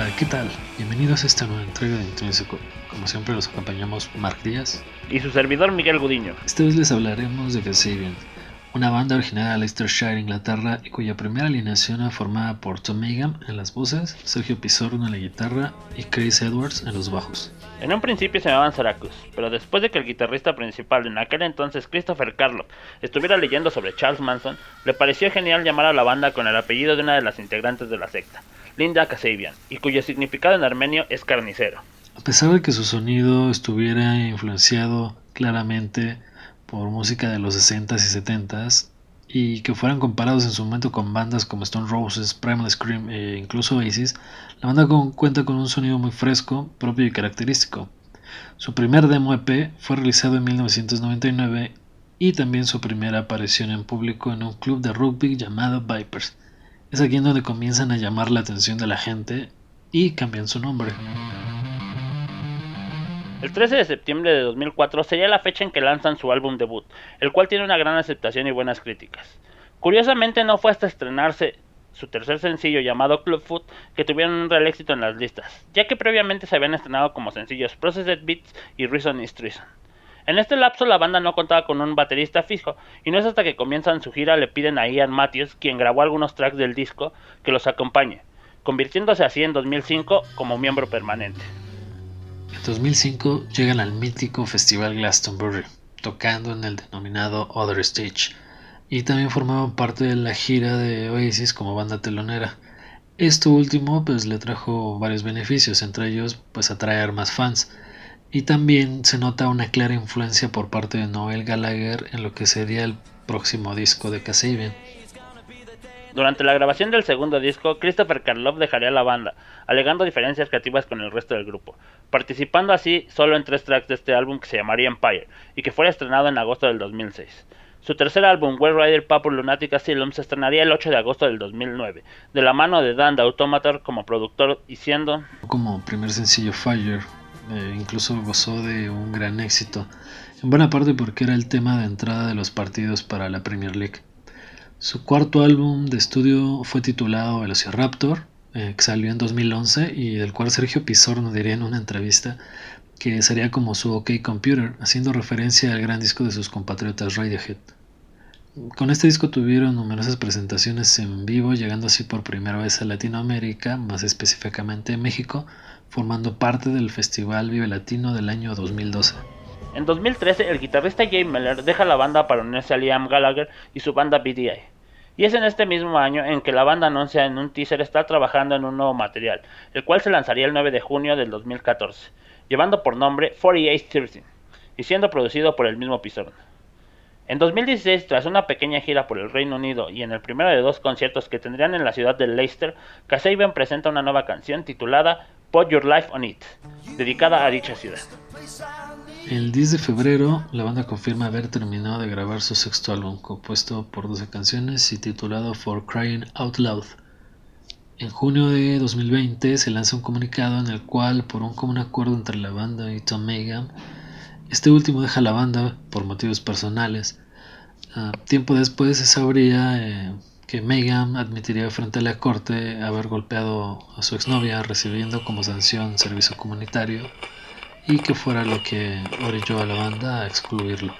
Hola, ¿qué tal? Bienvenidos a esta nueva entrega de Intrínseco. Como siempre los acompañamos Mark Díaz y su servidor Miguel Gudiño. Esta vez les hablaremos de Kasabian, una banda originada de Leicestershire, Inglaterra, y cuya primera alineación era formada por Tom Megham en las voces, Sergio Pizorno en la guitarra y Chris Edwards en los bajos. En un principio se llamaban Syracuse, pero después de que el guitarrista principal en aquel entonces, Christopher Carlow, estuviera leyendo sobre Charles Manson, le pareció genial llamar a la banda con el apellido de una de las integrantes de la secta, Linda Kasabian, y cuyo significado en armenio es carnicero. A pesar de que su sonido estuviera influenciado claramente por música de los 60s y 70s y que fueran comparados en su momento con bandas como Stone Roses, Primal Scream e incluso Oasis, la banda cuenta con un sonido muy fresco, propio y característico. Su primer demo EP fue realizado en 1999 y también su primera aparición en público en un club de rugby llamado Vipers. Es aquí en donde comienzan a llamar la atención de la gente y cambian su nombre. El 13 de septiembre de 2004 sería la fecha en que lanzan su álbum debut, el cual tiene una gran aceptación y buenas críticas. Curiosamente no fue hasta estrenarse su tercer sencillo llamado Clubfoot que tuvieron un real éxito en las listas, ya que previamente se habían estrenado como sencillos Processed Beats y Reason is Treason. En este lapso la banda no contaba con un baterista fijo, y no es hasta que comienzan su gira le piden a Ian Matthews, quien grabó algunos tracks del disco, que los acompañe, convirtiéndose así en 2005 como miembro permanente. En 2005 llegan al mítico Festival Glastonbury, tocando en el denominado Other Stage, y también formaban parte de la gira de Oasis como banda telonera. Esto último pues le trajo varios beneficios, entre ellos pues atraer más fans, y también se nota una clara influencia por parte de Noel Gallagher en lo que sería el próximo disco de Kasabian. Durante la grabación del segundo disco, Christopher Karloff dejaría la banda, alegando diferencias creativas con el resto del grupo, participando así solo en tres tracks de este álbum que se llamaría Empire y que fuera estrenado en agosto del 2006. Su tercer álbum, Well Rider Purple Lunatic Asylum, se estrenaría el 8 de agosto del 2009, de la mano de Dan de Automator como productor y siendo... Como primer sencillo Fire, eh, incluso gozó de un gran éxito, en buena parte porque era el tema de entrada de los partidos para la Premier League. Su cuarto álbum de estudio fue titulado Velociraptor, eh, que salió en 2011 y del cual Sergio Pizorno diría en una entrevista que sería como su OK Computer, haciendo referencia al gran disco de sus compatriotas Radiohead. Con este disco tuvieron numerosas presentaciones en vivo, llegando así por primera vez a Latinoamérica, más específicamente en México, formando parte del Festival Vive Latino del año 2012. En 2013, el guitarrista Jay Miller deja la banda para unirse a Liam Gallagher y su banda BDI. Y es en este mismo año en que la banda anuncia en un teaser estar trabajando en un nuevo material, el cual se lanzaría el 9 de junio del 2014, llevando por nombre 4813 y siendo producido por el mismo Pizarro. En 2016, tras una pequeña gira por el Reino Unido y en el primero de dos conciertos que tendrían en la ciudad de Leicester, Kasabian presenta una nueva canción titulada Put Your Life on It, dedicada a dicha ciudad. El 10 de febrero, la banda confirma haber terminado de grabar su sexto álbum, compuesto por 12 canciones y titulado For Crying Out Loud. En junio de 2020 se lanza un comunicado en el cual, por un común acuerdo entre la banda y Tom Megan, este último deja la banda por motivos personales. Ah, tiempo después se sabría que Megan admitiría frente a la corte haber golpeado a su exnovia recibiendo como sanción servicio comunitario y que fuera lo que orilló a la banda a excluirlo.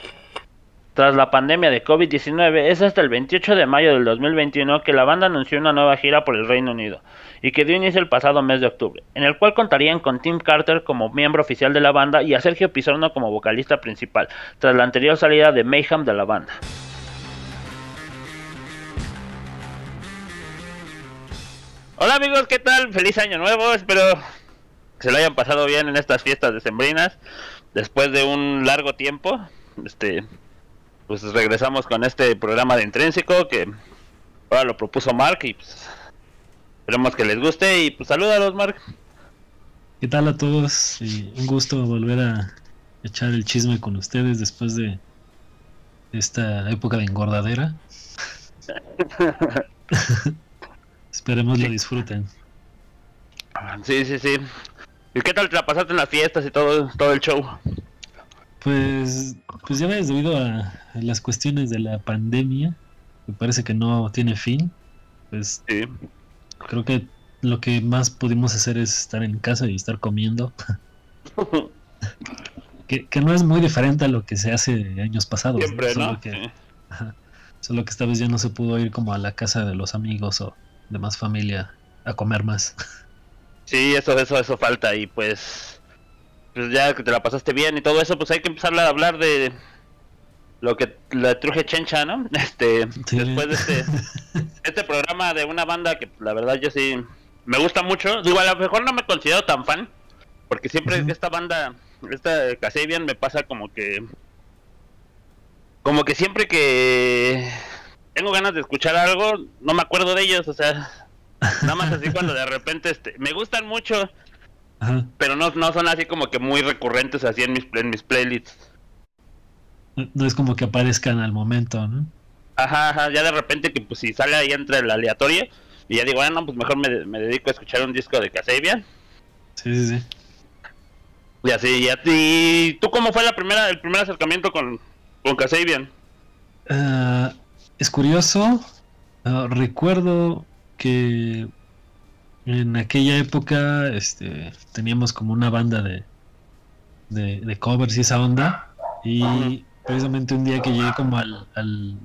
Tras la pandemia de COVID-19, es hasta el 28 de mayo del 2021 que la banda anunció una nueva gira por el Reino Unido, y que dio inicio el pasado mes de octubre, en el cual contarían con Tim Carter como miembro oficial de la banda y a Sergio Pizarno como vocalista principal, tras la anterior salida de Mayhem de la banda. Hola amigos, ¿qué tal? Feliz año nuevo, espero se lo hayan pasado bien en estas fiestas decembrinas. Después de un largo tiempo, este, pues regresamos con este programa de Intrínseco que ahora lo propuso Mark y pues, esperemos que les guste y pues salúdalos Mark. ¿Qué tal a todos? un gusto volver a echar el chisme con ustedes después de esta época de engordadera. Esperemos lo disfruten. Sí, sí, sí. ¿Y qué tal te la pasaste en las fiestas y todo, todo el show? Pues, pues ya ves, debido a, las cuestiones de la pandemia, que parece que no tiene fin, pues creo que lo que más pudimos hacer es estar en casa y estar comiendo. que, que, no es muy diferente a lo que se hace años pasados. Siempre, ¿no? Solo, que, solo que esta vez ya no se pudo ir como a la casa de los amigos o de más familia a comer más. Sí, eso, eso, eso falta y pues, pues ya que te la pasaste bien y todo eso, pues hay que empezar a hablar de lo que la truje chencha, ¿no? Este, sí. después de este, este programa de una banda que la verdad yo sí me gusta mucho. Digo, a lo mejor no me considero tan fan, porque siempre uh -huh. esta banda, esta Casabian me pasa como que, como que siempre que tengo ganas de escuchar algo, no me acuerdo de ellos, o sea, nada más así cuando de repente, este, me gustan mucho, Ajá. pero no, no son así como que muy recurrentes así en mis, en mis playlists. No es como que aparezcan al momento, ¿no? Ajá, ajá, ya de repente que pues si sale ahí entre el aleatorio y ya digo, bueno, pues mejor me, me dedico a escuchar un disco de Kasabian. Sí, sí, sí. Y así, y, a ti, ¿tú cómo fue la primera, el primer acercamiento con, con Kasabian? Uh, es curioso, uh, recuerdo que en aquella época este, teníamos como una banda de, de, de covers y esa onda y... Precisamente un día que llegué como al, al,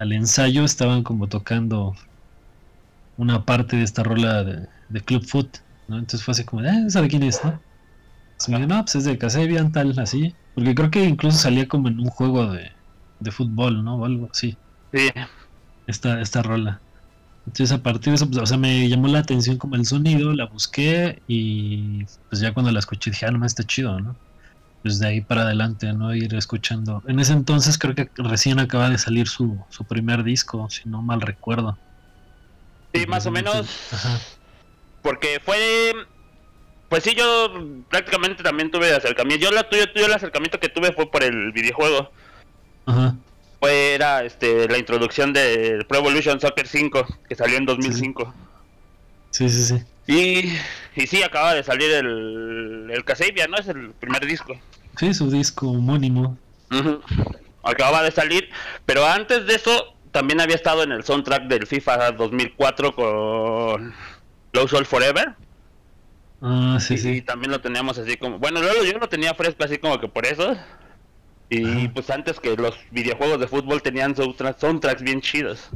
al, ensayo estaban como tocando una parte de esta rola de, de Club Foot, ¿no? Entonces fue así como, eh, ¿sabe quién es, no? Entonces me dijo, no, pues es de Casabian, tal, así. Porque creo que incluso salía como en un juego de, de fútbol, ¿no? O algo así. Sí. Esta, esta rola. Entonces a partir de eso, pues, o sea, me llamó la atención como el sonido, la busqué y pues ya cuando la escuché dije, ah, no, está chido, ¿no? pues de ahí para adelante, ¿no? Ir escuchando. En ese entonces creo que recién acaba de salir su, su primer disco, si no mal recuerdo. Sí, más o menos. Ajá. Porque fue. Pues sí, yo prácticamente también tuve acercamiento. Yo, la, tuyo, tuyo el acercamiento que tuve fue por el videojuego. Ajá. Fue era este, la introducción del Pro Evolution Soccer 5, que salió en 2005. Sí, sí, sí. Y, y sí, acaba de salir el, el Casabia, ¿no? Es el primer disco. Sí, su disco homónimo. Uh -huh. Acababa de salir, pero antes de eso también había estado en el soundtrack del FIFA 2004 con Low Soul Forever. Ah, sí, y, sí. Y también lo teníamos así como... Bueno, luego yo lo tenía fresco así como que por eso. Y Ajá. pues antes que los videojuegos de fútbol tenían soundtracks bien chidos.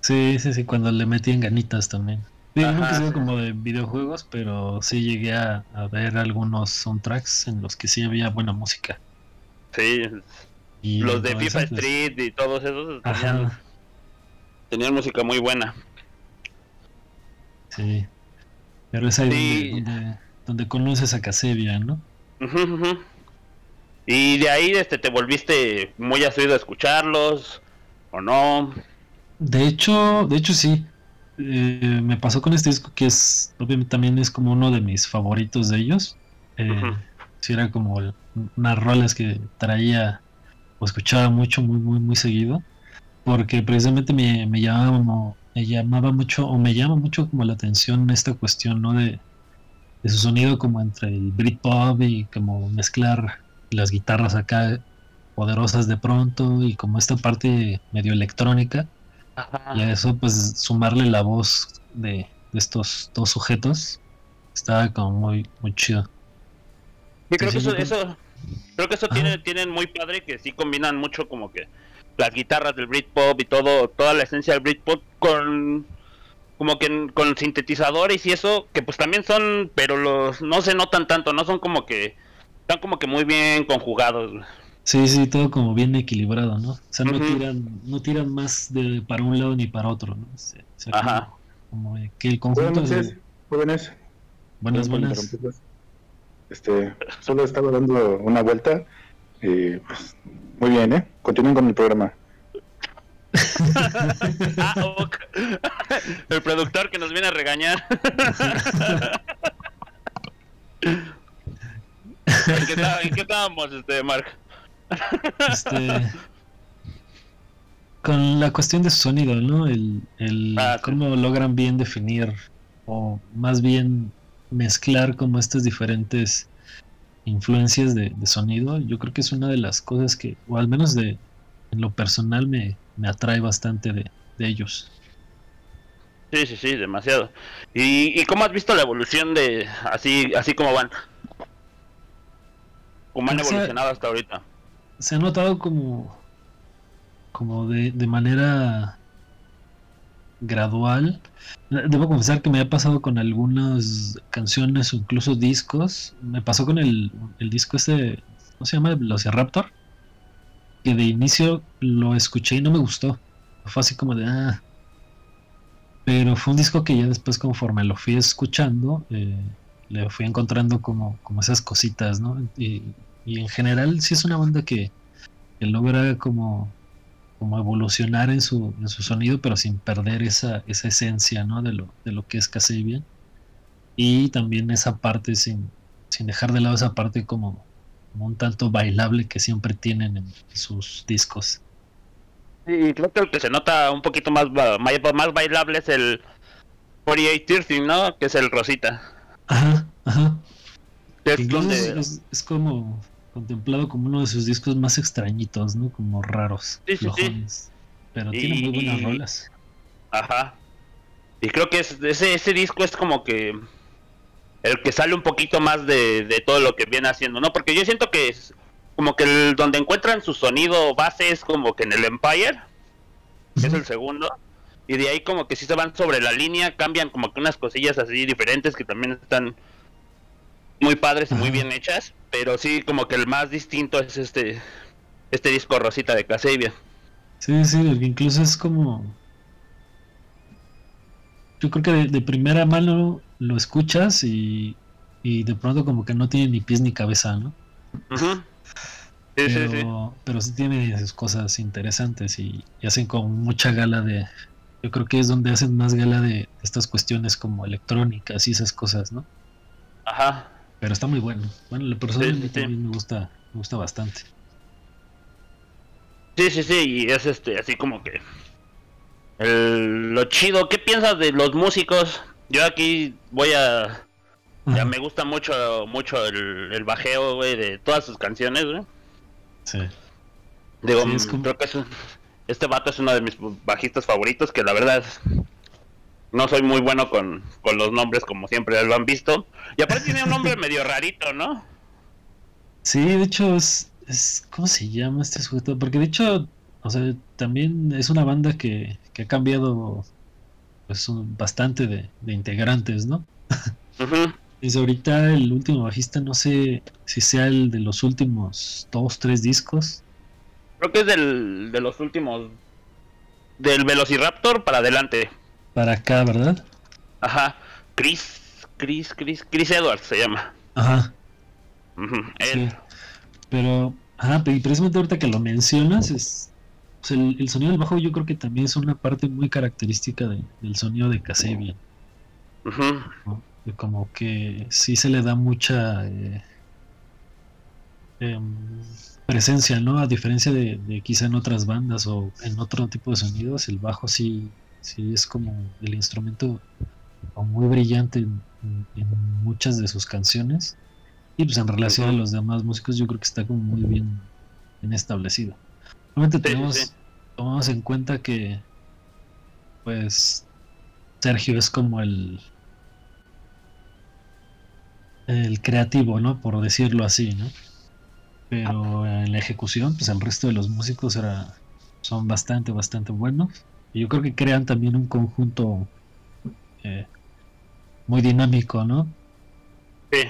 Sí, sí, sí, cuando le metían ganitas también. Digo, nunca sido como de videojuegos, pero sí llegué a, a, ver algunos soundtracks en los que sí había buena música. Sí, y los de FIFA Street y todos esos tenían, tenían, música muy buena. Sí, pero es ahí sí. donde, donde, donde, conoces a Casebia, ¿no? Uh -huh, uh -huh. Y de ahí este, te volviste muy asiduo a escucharlos, ¿o no? De hecho, de hecho sí eh, me pasó con este disco que es obviamente también es como uno de mis favoritos de ellos eh, uh -huh. era como unas rolas que traía o escuchaba mucho muy muy muy seguido porque precisamente me, me llamaba me llamaba mucho o me llama mucho como la atención esta cuestión no de, de su sonido como entre el Britpop y como mezclar las guitarras acá poderosas de pronto y como esta parte medio electrónica Ajá. Y a eso, pues, sumarle la voz de, de, estos dos sujetos estaba como muy, muy chido. Creo que eso, eso, creo que eso tiene, tienen muy padre que sí combinan mucho como que las guitarras del Britpop y todo, toda la esencia del Britpop con como que con sintetizadores y eso, que pues también son, pero los no se notan tanto, no son como que están como que muy bien conjugados. Sí, sí, todo como bien equilibrado, ¿no? O sea, no uh -huh. tiran, no tiran más de para un lado ni para otro, ¿no? Ajá. Como, como, que el conjunto buenas noches, de... jóvenes. Buenas, buenas. Este, solo estaba dando una vuelta y pues, muy bien, ¿eh? Continúen con el programa. ah. El productor que nos viene a regañar. ¿En qué, estábamos, este, Mark? Este, con la cuestión de su sonido, ¿no? El, el ah, cómo logran bien definir o más bien mezclar como estas diferentes influencias de, de, sonido. Yo creo que es una de las cosas que, o al menos de en lo personal, me, me atrae bastante de, de ellos. Sí, Sí, sí, demasiado. ¿Y, cómo has visto la evolución de así así como van? ¿Cómo han evolucionado hasta ahorita? Se ha notado como como de, de manera gradual. Debo confesar que me ha pasado con algunas canciones o incluso discos. Me pasó con el, el disco este, ¿cómo se llama? Velociraptor. Que de inicio lo escuché y no me gustó. Fue así como de, ah, pero fue un disco que ya después conforme lo fui escuchando, eh, le fui encontrando como, como esas cositas, ¿no? Y, en general sí es una banda que, logra como, como evolucionar en su, en su sonido, pero sin perder esa, esa esencia, ¿no? De lo, de lo que es Kasabian. Y también esa parte, sin, sin dejar de lado esa parte como, un tanto bailable que siempre tienen en sus discos. Sí, creo que el que se nota un poquito más, más, bailable es el 48 ¿no? Que es el Rosita. Ajá, ajá. Es, es, como contemplado como uno de sus discos más extrañitos, ¿no? Como raros. Sí, sí, sí. Pero tiene muy buenas rolas. Ajá. Y creo que ese, ese disco es como que el que sale un poquito más de, de todo lo que viene haciendo, ¿no? Porque yo siento que es, como que el, donde encuentran su sonido base es como que en el Empire, que es el segundo, y de ahí como que si se van sobre la línea, cambian como que unas cosillas así diferentes que también están muy padres y muy bien hechas, pero sí como que el más distinto es este este disco Rosita de Casabia. Sí, sí, incluso es como yo creo que de, primera mano lo escuchas y, y de pronto como que no tiene ni pies ni cabeza, ¿no? Ajá pero, sí, tiene sus cosas interesantes y, hacen con mucha gala de. Yo creo que es donde hacen más gala de estas cuestiones como electrónicas y esas cosas, ¿no? Ajá. Pero está muy bueno. Bueno, la persona también me gusta, me gusta bastante. Sí, sí, sí, y es este, así como que. lo chido, ¿qué piensas de los músicos? Yo aquí voy a. Ya me gusta mucho, mucho el, el bajeo, güey, de todas sus canciones, güey. Sí. Digo, creo que este vato es uno de mis bajistas favoritos, que la verdad no soy muy bueno con, los nombres como siempre lo han visto. Y aparte tiene un nombre medio rarito, ¿no? Sí, de hecho es, ¿cómo se llama este sujeto? Porque de hecho, o sea, también es una banda que, que ha cambiado pues bastante de, integrantes, ¿no? Es ahorita el último bajista, no sé si sea el de los últimos dos, tres discos. Creo que es del, de los últimos. Del Velociraptor para adelante. Para acá, ¿verdad? Ajá. Chris, Chris, Chris, Chris Edwards se llama. Ajá. Pero, ajá, y precisamente ahorita que lo mencionas, es. el, sonido del bajo yo creo que también es una parte muy característica del sonido de Kasabian. Ajá como que sí se le da mucha eh, em, presencia, ¿no? A diferencia de, quizá en otras bandas o en otro tipo de sonidos, el bajo sí, sí es como el instrumento muy brillante en, muchas de sus canciones. Y pues en relación a los demás músicos yo creo que está como muy bien, establecido. Realmente tenemos, tomamos en cuenta que pues Sergio es como el el creativo, ¿no? Por decirlo así, ¿no? Pero en la ejecución, pues el resto de los músicos era, son bastante, bastante buenos. Y yo creo que crean también un conjunto eh, muy dinámico, ¿no? Sí.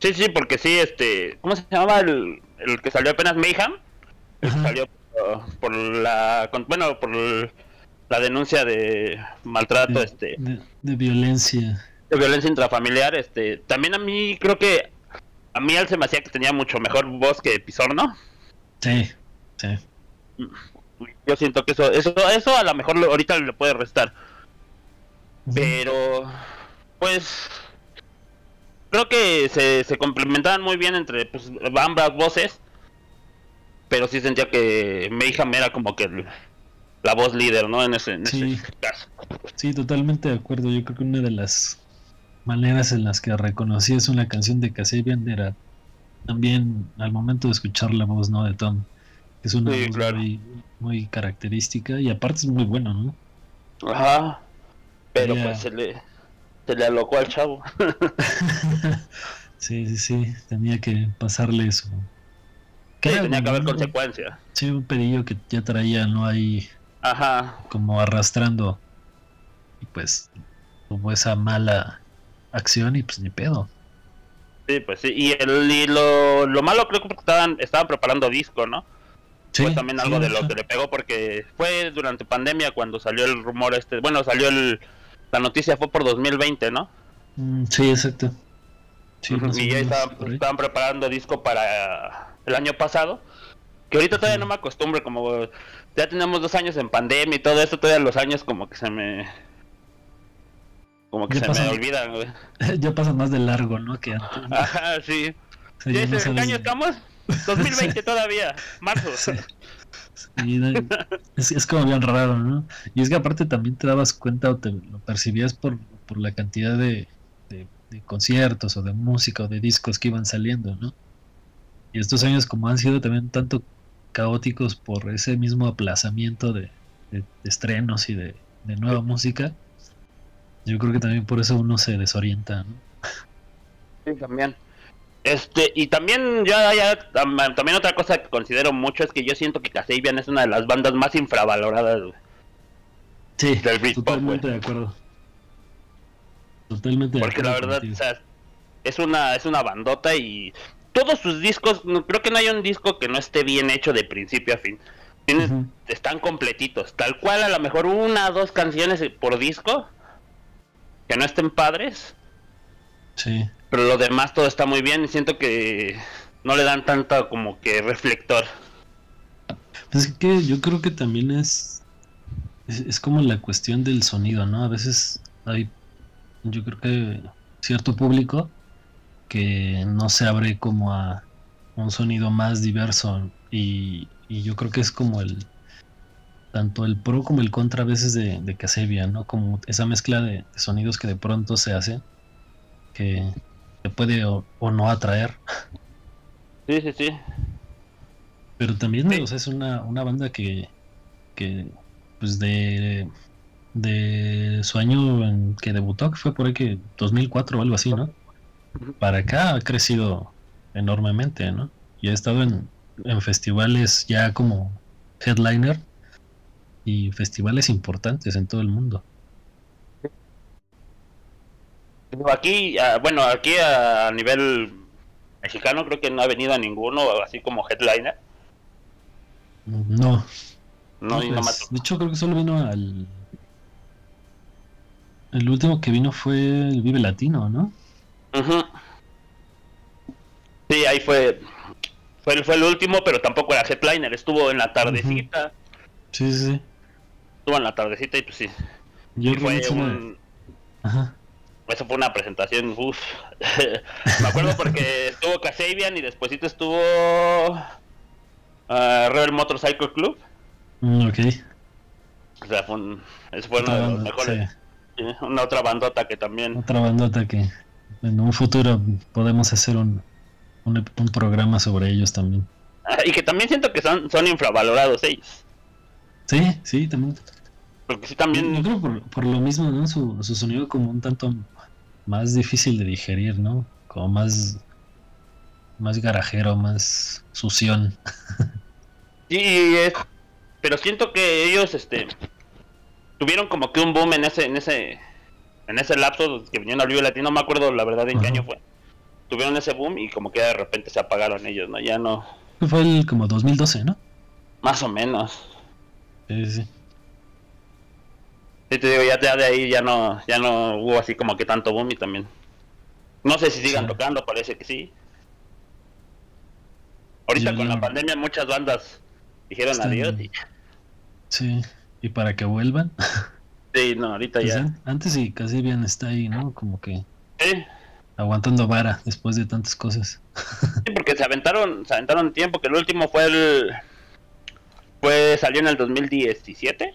Sí, sí, porque sí, este, ¿cómo se llamaba el, el que salió apenas Mayhem? El que salió por, la, bueno, por la denuncia de maltrato, este, de violencia de violencia intrafamiliar, este, también a mí creo que a mí él se me hacía que tenía mucho mejor voz que Pizorno. Sí, sí. Yo siento que eso, eso, eso a lo mejor ahorita le puede restar. Pero, pues, creo que se, se complementaban muy bien entre pues, ambas voces. Pero sí sentía que Mayhem era como que la voz líder, ¿no? En ese, en ese caso. Sí, totalmente de acuerdo. Yo creo que una de las maneras en las que reconocías una canción de Kasabian era también al momento de escuchar la voz ¿no? de Tom. Es una voz muy, característica y aparte es muy bueno, ¿no? Ajá. Pero pues se le, se le alocó al chavo. sí, sí, sí, tenía que pasarle eso. Sí, tenía que haber consecuencias. Sí, un pedillo que ya traía, no hay Ajá. como arrastrando. Y pues tuvo esa mala acción y pues ni pedo. Sí, pues sí. Y, el, y lo, lo malo creo que estaban, estaban preparando disco, ¿no? Sí, fue también sí, algo de lo que le pegó porque fue durante pandemia cuando salió el rumor este. Bueno, salió el, la noticia fue por 2020, ¿no? Mm, sí, exacto. Sí, y ya estaban, estaban preparando disco para el año pasado. Que ahorita todavía no me acostumbro, como ya tenemos dos años en pandemia y todo eso, todavía los años como que se me... Como que Ya se pasan. me olvidan, ya pasa más de largo, ¿no? Que antes. ¿no? Ajá, sí. ¿Y ya no ese, ¿En qué sabes- año estamos? 2020 todavía, marzo. Sí, es, es como bien raro, ¿no? Y es que aparte también te dabas cuenta o te lo percibías por, por la cantidad de, de- de conciertos o de música o de discos que iban saliendo, ¿no? Y estos años como han sido también tanto caóticos por ese mismo aplazamiento de, estrenos y de nueva música, yo creo que también por eso uno se desorienta, ¿no? Sí, también. Este, y también ya, ya tam- también otra cosa que considero mucho es que yo siento que Kasabian es una de las bandas más infravaloradas. güey. Sí, Del Britpop, totalmente de acuerdo. Totalmente de Porque la acuerdo verdad, o sea, es una, es una bandota y todos sus discos, no- creo que no hay un disco que no esté bien hecho de principio a fin. Tienes-. Están completitos, tal cual a lo mejor una o dos canciones por disco que no estén padres, Sí. pero lo demás todo está muy bien y siento que no le dan tanta como que reflector. Pues es que yo creo que también es, es, es como la cuestión del sonido, ¿no? A veces hay, yo creo que cierto público que no se abre como a un sonido más diverso y, y yo creo que es como el, tanto el pro como el contra a veces de, de Kasabian, ¿no? Como esa mezcla de, de sonidos que de pronto se hace que te puede o, o no atraer. Sí, sí, sí. Pero también, Sí. o sea, es una, una banda que, que pues de, de su año en que debutó, que fue por ahí que 2004 o algo así, ¿no? Para acá ha crecido enormemente, ¿no? Y ha estado en, en festivales ya como headliner y festivales importantes en todo el mundo. Aquí, ah, bueno, aquí a nivel mexicano creo que no ha venido a ninguno así como headliner. No, No, y no pues, ha de hecho creo que solo vino al... El último que vino fue el Vive Latino, ¿no? Sí, ahí fue, fue, fue el último, pero tampoco era headliner, estuvo en la tardecita, Sí, sí, sí. Estuvo en la tardecita y pues sí, Yo fue un, Ajá. eso fue una presentación, uff, me acuerdo porque estuvo Kasabian y despuésito estuvo ah, Rebel Motorcycle Club, Mm, ok. o sea, fue un, eso fue uno Otra de los banda, mejores, sí. sí, una otra bandota que también, Otra bandota que en un futuro podemos hacer un, un, un programa sobre ellos también. y que también siento que son, son infravalorados ellos, Sí, sí, también. porque sí Yo también... creo por, por lo mismo, ¿no? Su, su sonido como un tanto más difícil de digerir, ¿no? Como más más garajero, más sución. Sí, es, pero siento que ellos, este, tuvieron como que un boom en ese, en ese, en ese lapso que vinieron al Vive Latino, no me acuerdo la verdad en qué año fue. Tuvieron ese boom y como que de repente se apagaron ellos, ¿no? Ya no, Fue el como 2012, ¿no? más o menos. Sí, sí. Sí, te digo, ya, ya de ahí ya no, ya no hubo así como que tanto boom y también. No sé si sigan Sí. tocando, parece que sí. Ahorita con la pandemia muchas bandas dijeron Están- adiós y Sí. Y para que vuelvan. sí, no, ahorita Pues, ya. an- antes y casi bien está ahí, ¿no? Como que Sí, aguantando vara después de tantas cosas. Sí, porque se aventaron, se aventaron tiempo, que el último fue el... Fue, salió en el 2017.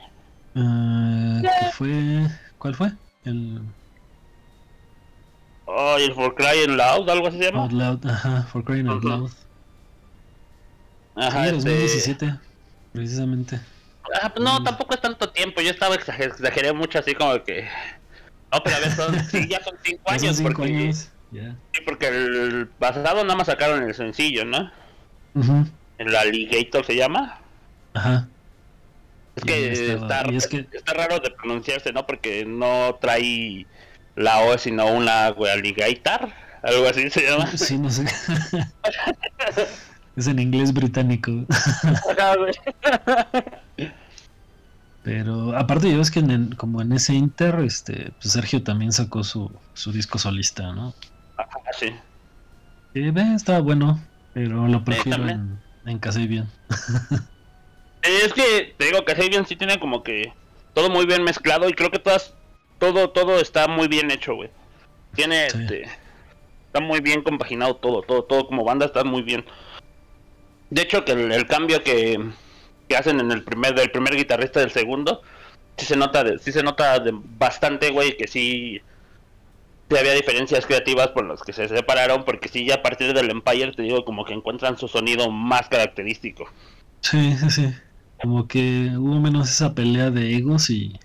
Ah, ¿qué fue? ¿Cuál fue? El Oh, el For Crying Loud, algo así se llama. Out Loud, ajá, For Crying Out. Loud. Ajá, sí, este, 2017, precisamente. Ah, pues no, tampoco es tanto tiempo. Yo estaba exager exageré mucho así como que. No, pero a ver, son, sí, ya son cinco Ya años. son cinco porque, años. Sí, porque el pasado nada más sacaron el sencillo, ¿no? Ujú. El Alligator se llama. Ajá. Es que, está, es que- está raro de pronunciarse, ¿no? Porque no trae la O, sino una güey, Alligator. Algo así se llama. Sí, no sé. es en inglés británico. Pero aparte ya ves que en el- como en ese Inter, este, pues Sergio también sacó su, su disco solista, ¿no? Ajá, sí. Ve, estaba bueno, pero lo prefiero en, en Casa y Bien. Es que te digo que Sabian sí tiene como que todo muy bien mezclado y creo que todas todo todo está muy bien hecho, güey. Tiene Sí. este está muy bien compaginado todo, todo todo como banda está muy bien. De hecho que el, el cambio que, que hacen en el primer del primer guitarrista del segundo sí se nota de, sí se nota de bastante, güey, que sí sí había diferencias creativas por las que se separaron porque sí ya a partir del Empire te digo como que encuentran su sonido más característico. Sí, sí, sí. Como que hubo menos esa pelea de egos y,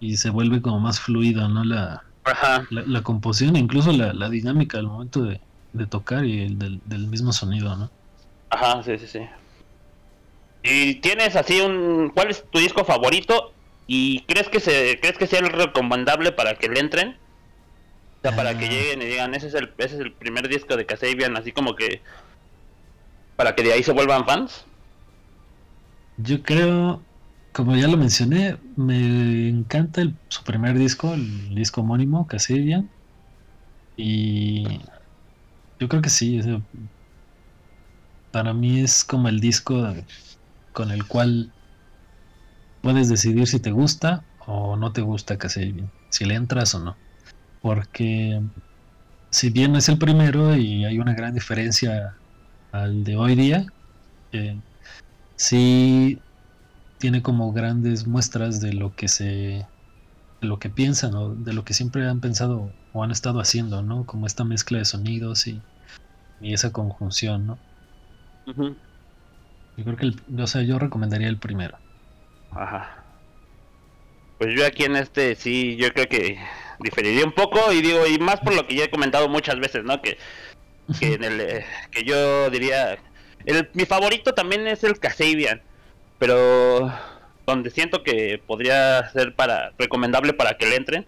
y se vuelve como más fluida, ¿no? La, Ajá. la, la composición, incluso la, la dinámica al momento de, de tocar y el del, del mismo sonido, ¿no? Ajá, sí, sí, sí. ¿Y tienes así un... ¿Cuál es tu disco favorito? ¿Y crees que se crees que sea el recomendable para que le entren? O sea, para que Ah. lleguen y digan, ese es el, ese es el primer disco de Kasabian, así como que... Para que de ahí se vuelvan fans. Yo creo, como ya lo mencioné, me encanta su primer disco, el disco homónimo, Cassidian. Y yo creo que sí, para mí es como el disco con el cual puedes decidir si te gusta o no te gusta Cassidian, si le entras o no. Porque si bien es el primero y hay una gran diferencia al de hoy día, eh, sí tiene como grandes muestras de lo que se de lo que piensan o de lo que siempre han pensado o han estado haciendo, ¿no? Como esta mezcla de sonidos y, y esa conjunción, ¿no? Yo creo que, el, o sea, yo recomendaría el primero. Ajá. Pues yo aquí en este sí, yo creo que diferiría un poco y digo, y más por lo que ya he comentado muchas veces, ¿no? Que, que en el eh, que yo diría el, mi favorito también es el Kasabian, pero donde siento que podría ser para recomendable para que le entren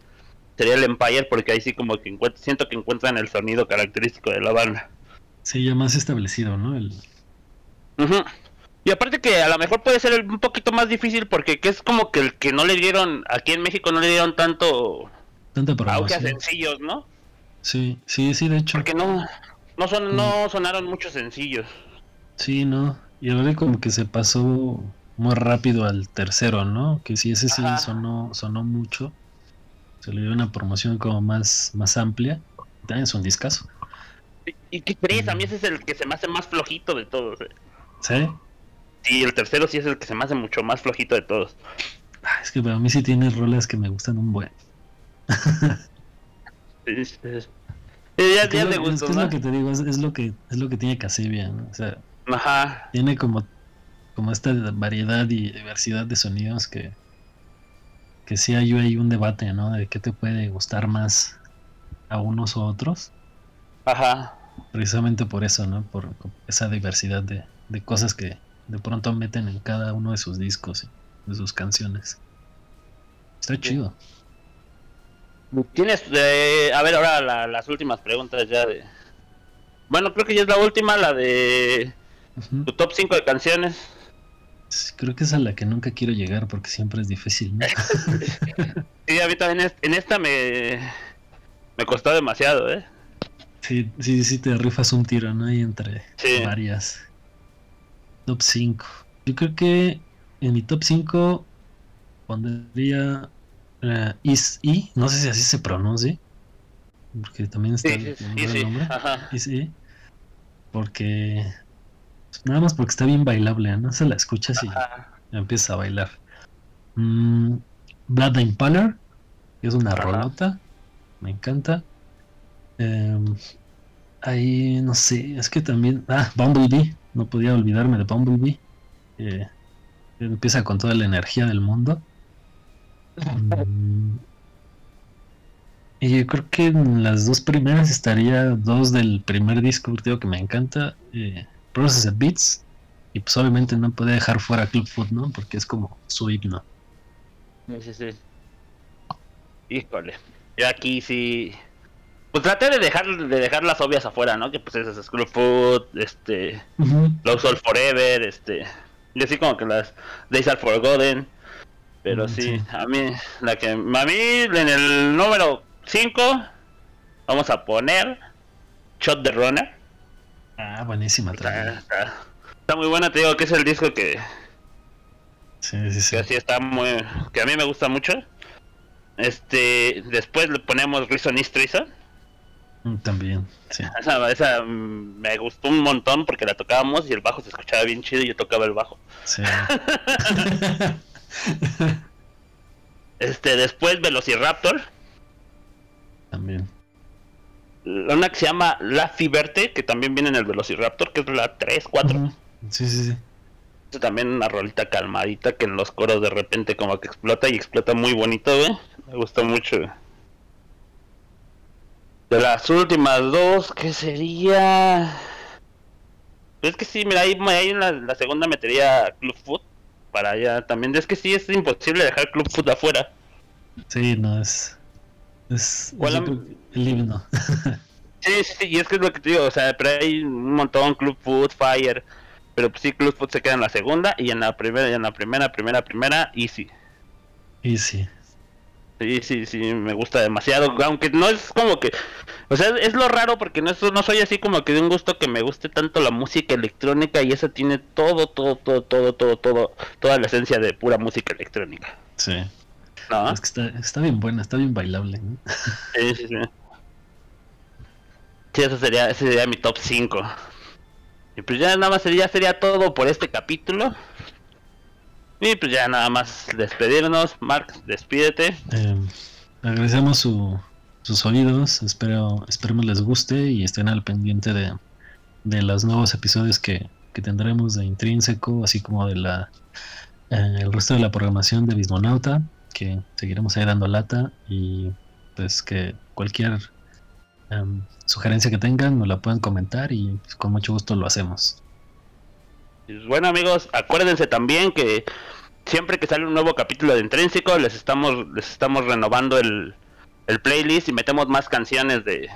sería el Empire porque ahí sí como que siento que encuentran el sonido característico de la banda. Sí, ya más establecido, ¿no? El. Y aparte que a lo mejor puede ser un poquito más difícil porque que es como que el que no le dieron, aquí en México no le dieron tanto tanta auge a promoción. sencillos, ¿no? Sí, sí, sí, de hecho. Porque no, no, son, no sonaron muchos sencillos. Sí, no. Y ahora como que se pasó muy rápido al tercero, ¿no? Que sí, ese sí Ajá. sonó, sonó mucho. Se le dio una promoción como más, más amplia. También es un discazo. Y- que crees, a mí ese es el que se me hace más flojito de todos. eh. ¿Sí? Sí, el tercero sí es el que se me hace mucho más flojito de todos. Ah, es que para mí sí tiene rolas que me gustan un buen. Es- es- ya, ya lo, gusto, que es ¿no? lo que te digo, es, es lo que es lo que tiene Casibia, ¿no? O sea, Ajá. tiene como, como esta variedad y diversidad de sonidos que, que sí hay ahí un debate, ¿no? De qué te puede gustar más a unos o otros. Ajá. Precisamente por eso, ¿no? Por esa diversidad de, de cosas que de pronto meten en cada uno de sus discos y de sus canciones. Está chido. Tienes, eh, a ver ahora la- las últimas preguntas ya de... Bueno, creo que ya es la última, la de Tu top 5 de canciones. Creo que es a la que nunca quiero llegar porque siempre es difícil, ¿no? Sí, a mí también en esta me, me costó demasiado, ¿eh? Sí, sí, sí te rifas un tiro, ¿no? Ahí entre Sí. varias. Top 5. Yo creo que en mi top 5 pondría eh, Is E, no sé si así se pronuncie, porque también está Sí, el, sí, el sí. nombre. Ajá. Is E, porque nada más porque está bien bailable, ¿no? Se la escuchas y empieza a bailar. Mm, Blood Impaler, que es una Ajá. rolota, me encanta. Em, ahí, no sé, es que también. Ah, Bumblebee, no podía olvidarme de Bumblebee. eh, Empieza con toda la energía del mundo. Mm. Y yo creo que en las dos primeras estaría dos del primer disco digo, que me encanta, eh, Process Beats, y pues obviamente no puede dejar fuera Club Food, ¿no? Porque es como su himno. Sí, sí, sí. Híjole. Yo aquí sí. Pues traté de dejar, de dejar las obvias afuera, ¿no? Que pues esas es Club Food, este. Low Soul Forever, este. Y así como que las Days Are Forgotten. Pero mm, sí, a mí, la que. A mí, en el número 5, vamos a poner Shot the Runner. Ah, buenísima está, está, muy buena, te digo que es el disco que. Sí, sí, sí. Que así está muy. Que a mí me gusta mucho. Este. Después le ponemos Reason is Treason. Mm, también, sí. Esa, esa, mm, me gustó un montón porque la tocábamos y el bajo se escuchaba bien chido y yo tocaba el bajo. Sí. este, después Velociraptor. También. Una que se llama La Fiberte, que también viene en el Velociraptor, que es la 3, 4. Sí, sí, sí. también una rolita calmadita que en los coros de repente como que explota y explota muy bonito, Me gustó mucho. De las últimas dos, ¿qué sería? Es que sí, mira, ahí, ahí en la, segunda metería Club Foot para allá también. Es que sí, es imposible dejar Club Foot afuera. Sí, no, es... Es, el himno. sí, sí, y es que es lo que te digo, o sea, pero hay un montón, Club Foot, Fire, pero pues sí, Club Foot se queda en la segunda y en la primera, y en la primera, primera, primera, Easy. Easy. Sí, sí, sí, me gusta demasiado, aunque no es como que, o sea, es lo raro porque no, no soy así como que de un gusto que me guste tanto la música electrónica y esa tiene todo, todo, todo, todo, todo, todo, toda la esencia de pura música electrónica. Sí. Es que está, está, bien buena, está bien bailable. Sí, sí, sí. Sí, eso sería, ese sería mi top 5. Y pues ya nada más sería, sería todo por este capítulo. Y pues ya nada más despedirnos. Mark, despídete. Eh, agradecemos su, sus oídos. Espero, esperemos les guste y estén al pendiente de, de los nuevos episodios que, que tendremos de Intrínseco, así como de la eh, el resto de la programación de Bismonauta, que seguiremos ahí dando lata y pues que cualquier em, sugerencia que tengan nos la pueden comentar y pues, con mucho gusto lo hacemos. Pues bueno amigos, acuérdense también que siempre que sale un nuevo capítulo de Intrínseco les estamos les estamos renovando el, el playlist y metemos más canciones de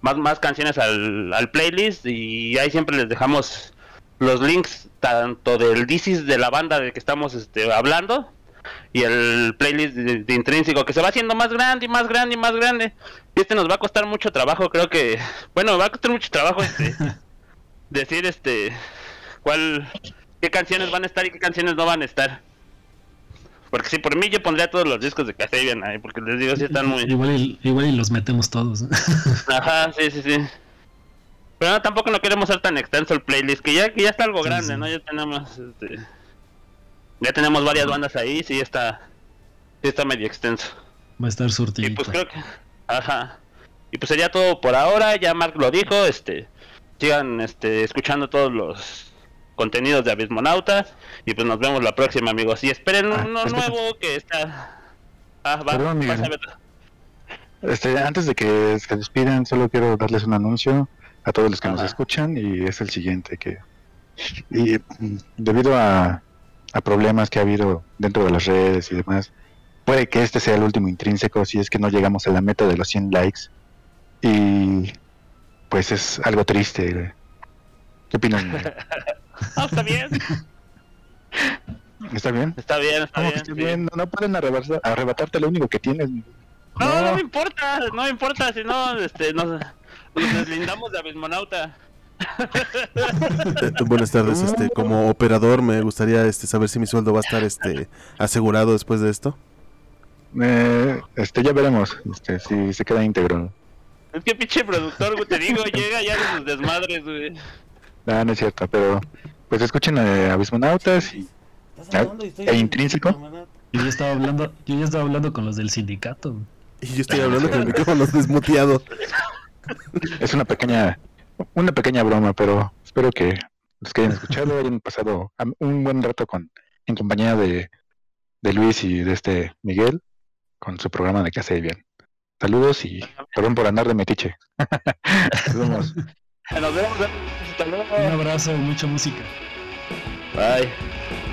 más más canciones al, al playlist y ahí siempre les dejamos los links tanto del DCs de la banda de que estamos este, hablando y el playlist de, intrínseco que se va haciendo más grande y más grande y más grande y este nos va a costar mucho trabajo creo que bueno va a costar mucho trabajo este decir este cuál, qué canciones van a estar y qué canciones no van a estar. Porque si por mí yo pondría todos los discos de Casabian ahí, porque les digo, si están muy... Igual y, igual y los metemos todos. Ajá, sí, sí, sí. Pero no, tampoco no queremos ser tan extenso el playlist, que ya, que ya está algo grande, ¿no? Ya tenemos, este... Ya tenemos varias bandas ahí, sí está... Sí está medio extenso. Va a estar surtido. Y pues creo que... Ajá. Y pues sería todo por ahora, ya Mark lo dijo, este... Sigan, este, escuchando todos los contenidos de Abismonautas. Y pues nos vemos la próxima, amigos. Y esperen ah, uno nuevo que está. Ah, va, Perdón, Este, antes de que se despiden, solo quiero darles un anuncio a todos los que nos escuchan y es el siguiente que y mm, debido a, a, problemas que ha habido dentro de las redes y demás, puede que este sea el último intrínseco si es que no llegamos a la meta de los 100 likes y pues es algo triste. ¿Qué opinan? No, está bien. ¿Está bien? Está bien, está bien. No, pueden arrebatarte lo único que tienes. No, no, me importa, no me importa, si no, este, nos, deslindamos de Abismonauta. Buenas tardes, este, como operador me gustaría este saber si mi sueldo va a estar este asegurado después de esto. Eh, este ya veremos, este, si se queda íntegro. Es que pinche productor, güey, te digo, llega ya de sus desmadres, güey. No, no es cierto, pero pues escuchen a Abismonautas y, e Intrínseco. Yo ya estaba hablando, yo ya estaba hablando con los del sindicato. Y yo estoy hablando con el micrófono desmuteado. Es una pequeña, una pequeña broma, pero espero que los que hayan escuchado hayan pasado un buen rato con en compañía de, de Luis y de este Miguel con su programa de Casa de Bien. Saludos y perdón por andar de metiche. Nos vemos. Un abrazo, mucha música. Bye.